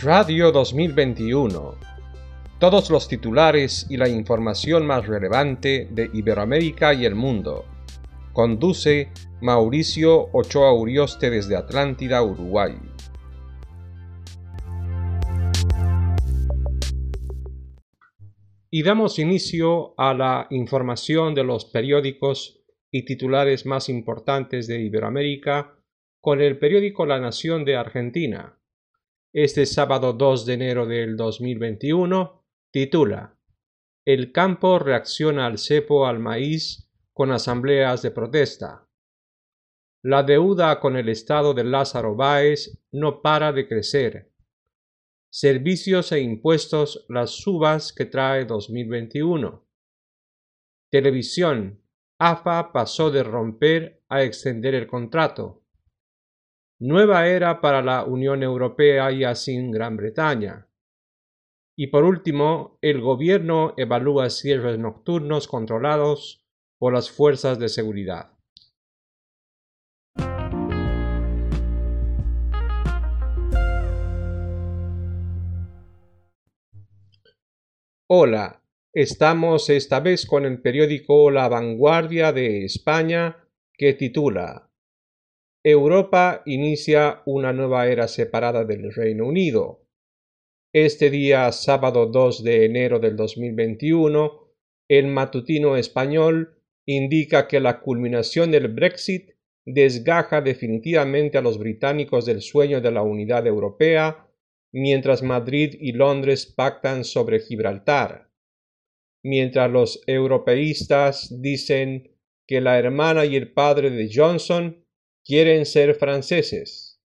Radio 2021. Todos los titulares y la información más relevante de Iberoamérica y el mundo. Conduce Mauricio Ochoa Urioste desde Atlántida, Uruguay. Y damos inicio a la información de los periódicos y titulares más importantes de Iberoamérica con el periódico La Nación de Argentina. Este sábado 2 de enero del 2021 titula El campo reacciona al cepo al maíz con asambleas de protesta. La deuda con el Estado de Lázaro Báez no para de crecer. Servicios e impuestos las subas que trae 2021. Televisión. AFA pasó de romper a extender el contrato nueva era para la Unión Europea y así Gran Bretaña. Y por último, el gobierno evalúa cierres nocturnos controlados por las fuerzas de seguridad. Hola, estamos esta vez con el periódico La Vanguardia de España que titula Europa inicia una nueva era separada del Reino Unido. Este día, sábado 2 de enero del 2021, el matutino español indica que la culminación del Brexit desgaja definitivamente a los británicos del sueño de la unidad europea, mientras Madrid y Londres pactan sobre Gibraltar. Mientras los europeístas dicen que la hermana y el padre de Johnson quieren ser franceses.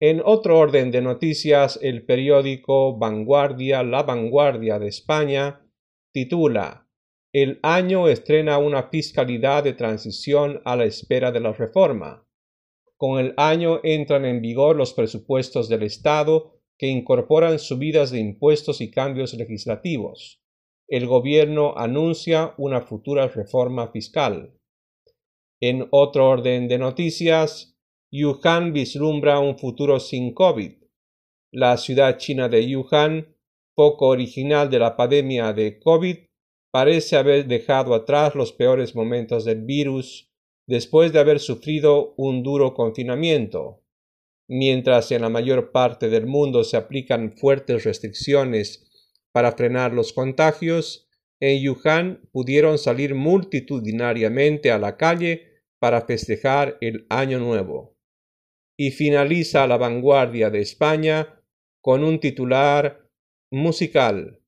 En otro orden de noticias, el periódico Vanguardia, La Vanguardia de España, titula El año estrena una fiscalidad de transición a la espera de la reforma. Con el año entran en vigor los presupuestos del Estado que incorporan subidas de impuestos y cambios legislativos. El gobierno anuncia una futura reforma fiscal. En otro orden de noticias, Wuhan vislumbra un futuro sin COVID. La ciudad china de Wuhan, poco original de la pandemia de COVID, parece haber dejado atrás los peores momentos del virus después de haber sufrido un duro confinamiento. Mientras en la mayor parte del mundo se aplican fuertes restricciones para frenar los contagios, en Wuhan pudieron salir multitudinariamente a la calle para festejar el Año Nuevo. Y finaliza la vanguardia de España con un titular musical.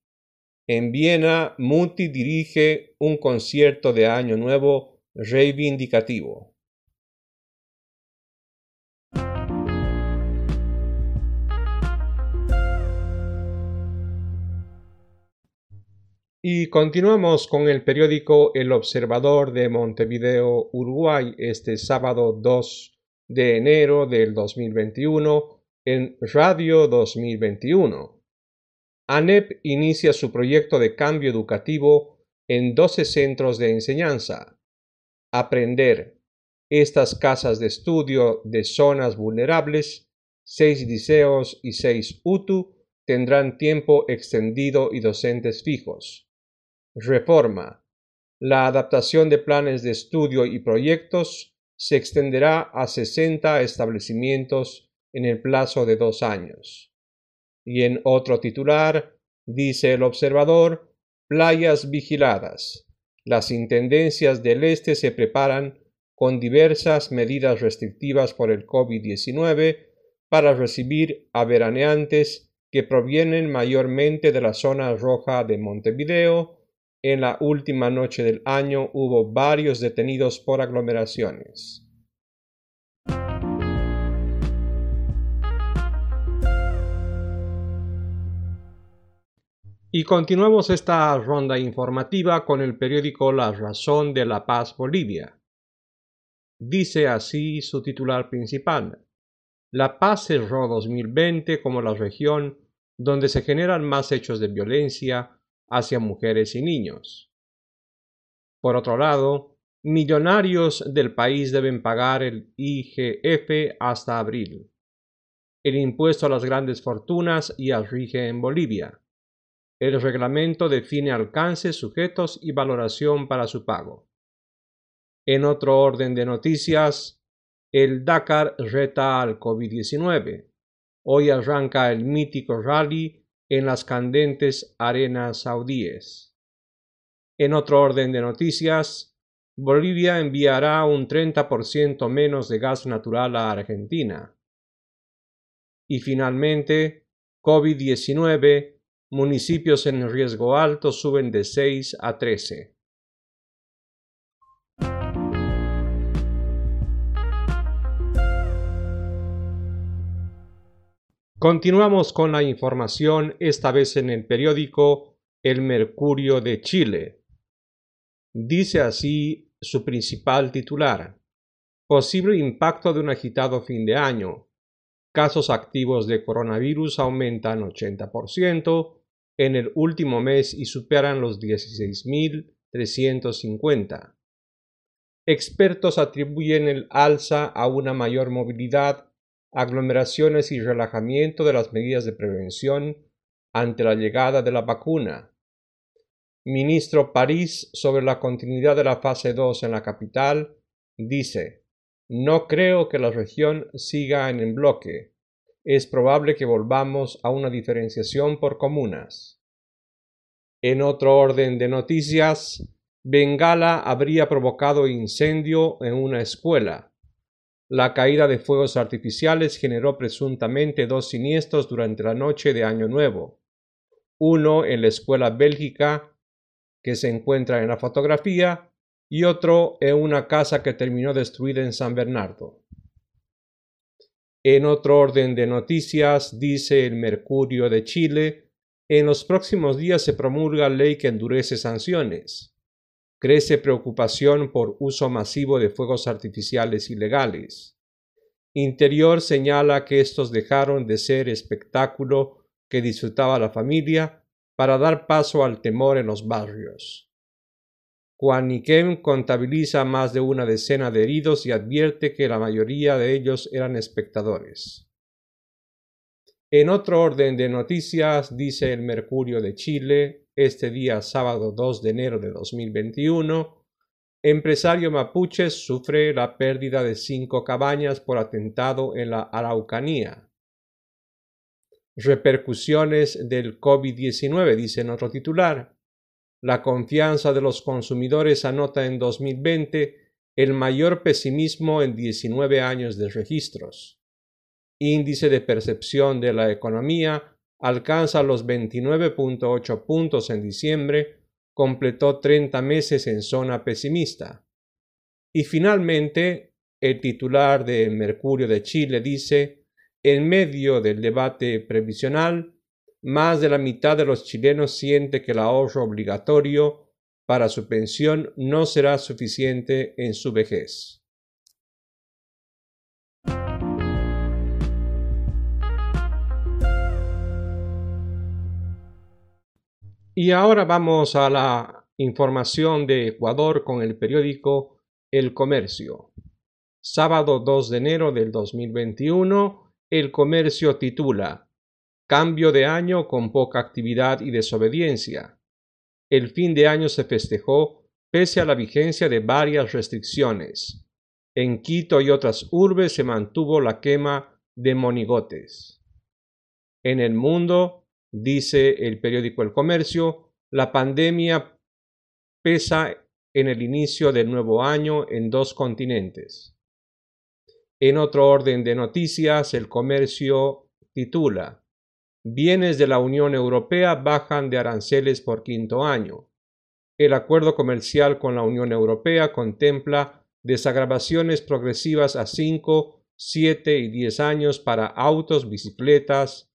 En Viena, Muti dirige un concierto de Año Nuevo reivindicativo. Y continuamos con el periódico El Observador de Montevideo, Uruguay, este sábado 2 de enero del 2021 en Radio 2021. ANEP inicia su proyecto de cambio educativo en 12 centros de enseñanza. Aprender. Estas casas de estudio de zonas vulnerables, seis liceos y seis UTU, tendrán tiempo extendido y docentes fijos. Reforma. La adaptación de planes de estudio y proyectos se extenderá a 60 establecimientos en el plazo de dos años. Y en otro titular, dice el observador, playas vigiladas. Las intendencias del este se preparan con diversas medidas restrictivas por el COVID-19 para recibir a veraneantes que provienen mayormente de la zona roja de Montevideo, en la última noche del año hubo varios detenidos por aglomeraciones. Y continuamos esta ronda informativa con el periódico La Razón de la Paz Bolivia. Dice así su titular principal. La Paz cerró 2020 como la región donde se generan más hechos de violencia, hacia mujeres y niños. Por otro lado, millonarios del país deben pagar el IGF hasta abril. el impuesto a las grandes fortunas ya rige en Bolivia. El reglamento define alcance, sujetos y valoración para su pago. En otro orden de noticias, el Dakar reta al COVID-19. Hoy arranca el mítico rally en las candentes arenas saudíes. En otro orden de noticias, Bolivia enviará un 30% menos de gas natural a Argentina. Y finalmente, COVID-19, municipios en riesgo alto suben de 6 a 13. Continuamos con la información, esta vez en el periódico El Mercurio de Chile. Dice así su principal titular. Posible impacto de un agitado fin de año casos activos de coronavirus aumentan 80% en el último mes y superan los 16.350. Expertos atribuyen el alza a una mayor movilidad, aglomeraciones y relajamiento de las medidas de prevención ante la llegada de la vacuna. Ministro París sobre la continuidad de la fase 2 en la capital dice no creo que la región siga en el bloque. Es probable que volvamos a una diferenciación por comunas. En otro orden de noticias, Bengala habría provocado incendio en una escuela. La caída de fuegos artificiales generó presuntamente dos siniestros durante la noche de Año Nuevo. Uno en la escuela bélgica, que se encuentra en la fotografía, y otro en una casa que terminó destruida en San Bernardo. En otro orden de noticias, dice el Mercurio de Chile, en los próximos días se promulga ley que endurece sanciones. Crece preocupación por uso masivo de fuegos artificiales ilegales. Interior señala que estos dejaron de ser espectáculo que disfrutaba la familia para dar paso al temor en los barrios. Juan contabiliza más de una decena de heridos y advierte que la mayoría de ellos eran espectadores. En otro orden de noticias, dice el Mercurio de Chile, este día sábado 2 de enero de 2021, empresario mapuche sufre la pérdida de cinco cabañas por atentado en la Araucanía. Repercusiones del COVID-19, dice en otro titular. La confianza de los consumidores anota en 2020 el mayor pesimismo en 19 años de registros. Índice de percepción de la economía alcanza los 29.8 puntos en diciembre, completó 30 meses en zona pesimista. Y finalmente, el titular de Mercurio de Chile dice, en medio del debate previsional, más de la mitad de los chilenos siente que el ahorro obligatorio para su pensión no será suficiente en su vejez. Y ahora vamos a la información de Ecuador con el periódico El Comercio. Sábado 2 de enero del 2021, El Comercio titula Cambio de año con poca actividad y desobediencia. El fin de año se festejó pese a la vigencia de varias restricciones. En Quito y otras urbes se mantuvo la quema de monigotes. En el mundo, dice el periódico El Comercio, la pandemia pesa en el inicio del nuevo año en dos continentes. En otro orden de noticias, el comercio titula Bienes de la Unión Europea bajan de aranceles por quinto año. El acuerdo comercial con la Unión Europea contempla desagravaciones progresivas a 5, 7 y 10 años para autos, bicicletas,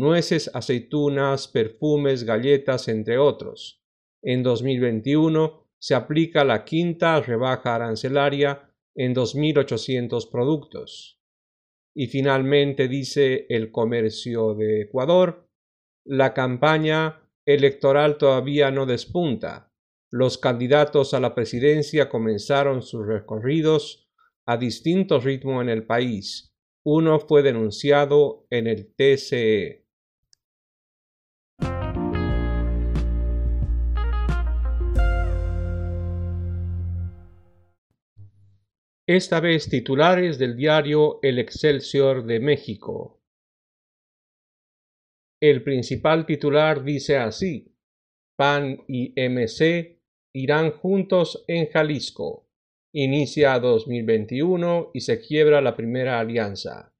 nueces, aceitunas, perfumes, galletas, entre otros. En 2021 se aplica la quinta rebaja arancelaria en 2.800 productos. Y finalmente dice el comercio de Ecuador, la campaña electoral todavía no despunta. Los candidatos a la presidencia comenzaron sus recorridos a distinto ritmo en el país, Uno fue denunciado en el TCE. Esta vez titulares del diario El Excelsior de México. El principal titular dice así, PAN y MC irán juntos en Jalisco. Inicia 2021 y se quiebra la primera alianza.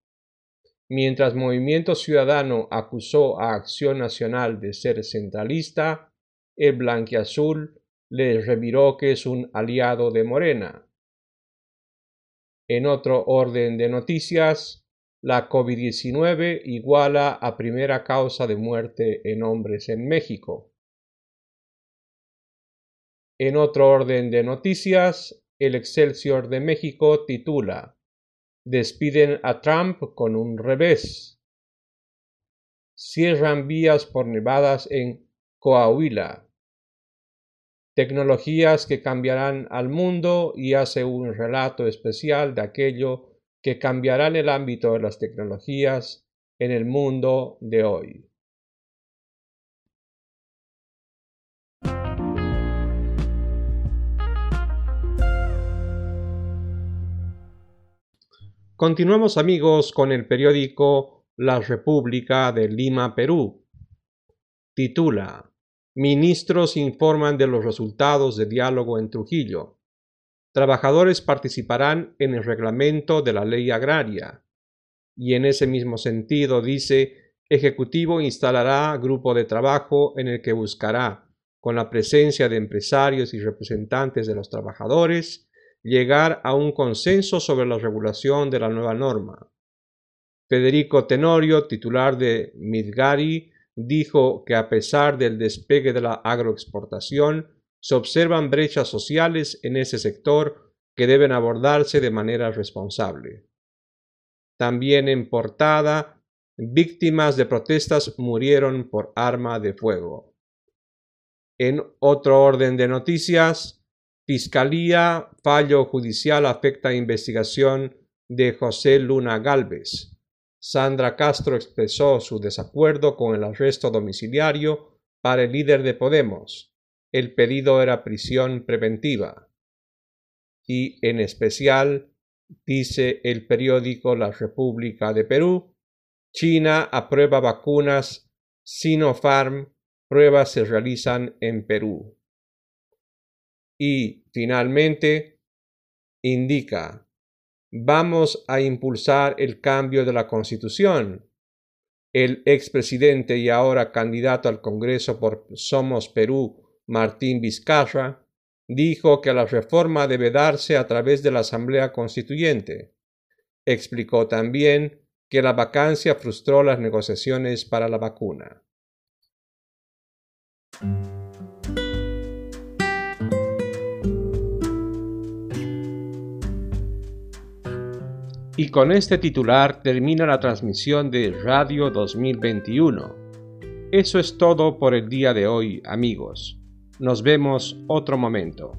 Mientras Movimiento Ciudadano acusó a Acción Nacional de ser centralista, el blanquiazul le reviró que es un aliado de Morena. En otro orden de noticias, la COVID-19 iguala a primera causa de muerte en hombres en México. En otro orden de noticias, el Excelsior de México titula Despiden a Trump con un revés. Cierran vías por nevadas en Coahuila. Tecnologías que cambiarán al mundo y hace un relato especial de aquello que cambiará el ámbito de las tecnologías en el mundo de hoy. Continuamos amigos con el periódico La República de Lima, Perú. Titula Ministros informan de los resultados de diálogo en Trujillo. Trabajadores participarán en el reglamento de la ley agraria. Y en ese mismo sentido dice, Ejecutivo instalará grupo de trabajo en el que buscará, con la presencia de empresarios y representantes de los trabajadores, llegar a un consenso sobre la regulación de la nueva norma. Federico Tenorio, titular de Midgari, dijo que a pesar del despegue de la agroexportación, se observan brechas sociales en ese sector que deben abordarse de manera responsable. También en portada, víctimas de protestas murieron por arma de fuego. En otro orden de noticias, Fiscalía, fallo judicial afecta investigación de José Luna Galvez. Sandra Castro expresó su desacuerdo con el arresto domiciliario para el líder de Podemos. El pedido era prisión preventiva. Y en especial, dice el periódico La República de Perú, China aprueba vacunas Sinopharm, pruebas se realizan en Perú. Y finalmente, indica, vamos a impulsar el cambio de la Constitución. El expresidente y ahora candidato al Congreso por Somos Perú, Martín Vizcarra, dijo que la reforma debe darse a través de la Asamblea Constituyente. Explicó también que la vacancia frustró las negociaciones para la vacuna. Y con este titular termina la transmisión de Radio 2021. Eso es todo por el día de hoy, amigos. Nos vemos otro momento.